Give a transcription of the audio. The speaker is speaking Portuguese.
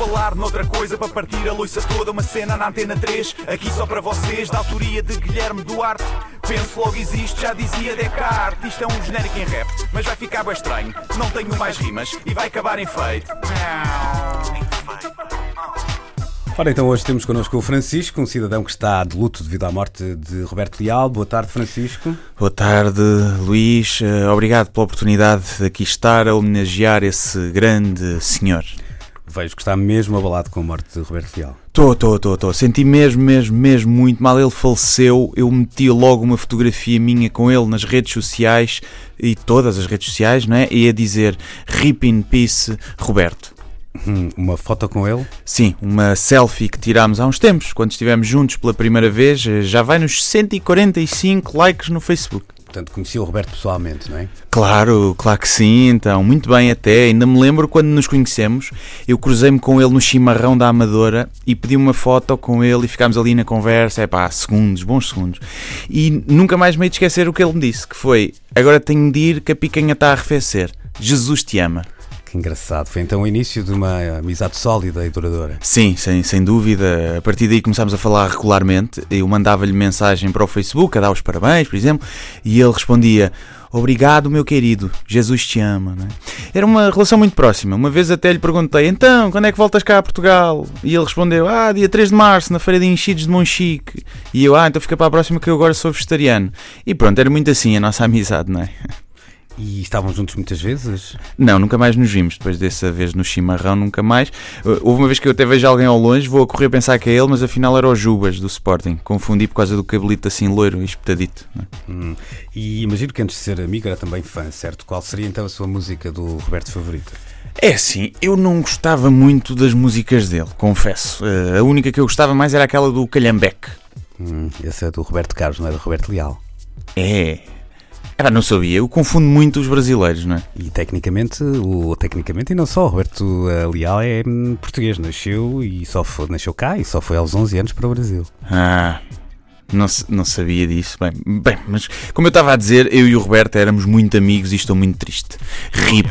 falar noutra coisa para partir a loiça toda, uma cena na antena 3, aqui só para vocês, da autoria de Guilherme Duarte. Penso logo existe, já dizia Descartes. Isto é um genérico em rap, mas vai ficar bem estranho. Não tenho mais rimas e vai acabar em feito. Ora, então hoje temos connosco o Francisco, um cidadão que está de luto devido à morte de Roberto Leal. Boa tarde, Francisco. Boa tarde, Luís. Eh, obrigado pela oportunidade de aqui estar a homenagear esse grande senhor. Vejo que está mesmo abalado com a morte de Roberto Leal. Estou, estou, estou, estou. Senti mesmo, mesmo, mesmo muito mal. Ele faleceu. Eu meti logo uma fotografia minha com ele nas redes sociais e todas as redes sociais, não é? E a dizer Rip in Peace, Roberto. Hum, uma foto com ele? Sim, uma selfie que tirámos há uns tempos, quando estivemos juntos pela primeira vez. Já vai nos 145 likes no Facebook. Portanto, conheci o Roberto pessoalmente, não é? Claro, claro que sim, então, muito bem até. Ainda me lembro quando nos conhecemos, eu cruzei-me com ele no chimarrão da Amadora e pedi uma foto com ele e ficámos ali na conversa, é pá, segundos, bons segundos. E nunca mais me hei de esquecer o que ele me disse, que foi, agora tenho de ir que a picanha está a arrefecer. Jesus te ama. Que engraçado. Foi então o início de uma amizade sólida e duradoura. Sim, sem, sem dúvida. A partir daí começámos a falar regularmente. Eu mandava-lhe mensagem para o Facebook a dar os parabéns, por exemplo, e ele respondia. Obrigado, meu querido. Jesus te ama. É? Era uma relação muito próxima. Uma vez até lhe perguntei: então, quando é que voltas cá a Portugal? E ele respondeu: ah, dia 3 de março, na Feira de Enchidos de Monchique. E eu: ah, então fica para a próxima que eu agora sou vegetariano. E pronto, era muito assim a nossa amizade, não é? E estavam juntos muitas vezes? Não, nunca mais nos vimos. Depois dessa vez no chimarrão, nunca mais. Uh, houve uma vez que eu até vejo alguém ao longe, vou a correr a pensar que é ele, mas afinal era o Jubas do Sporting. Confundi por causa do cabelito assim loiro e espetadito. É? Hum. E imagino que antes de ser amigo era também fã, certo? Qual seria então a sua música do Roberto favorita? É assim, eu não gostava muito das músicas dele, confesso. Uh, a única que eu gostava mais era aquela do Calhambeque. Hum, essa é do Roberto Carlos, não é do Roberto Leal? É, ah, não sabia, eu confundo muito os brasileiros, não é? E tecnicamente, o, tecnicamente e não só, o Roberto Leal é hum, português, nasceu e só foi, nasceu cá e só foi aos 11 anos para o Brasil. Ah, não, não sabia disso. Bem, bem, mas como eu estava a dizer, eu e o Roberto éramos muito amigos e estou muito triste. RIP.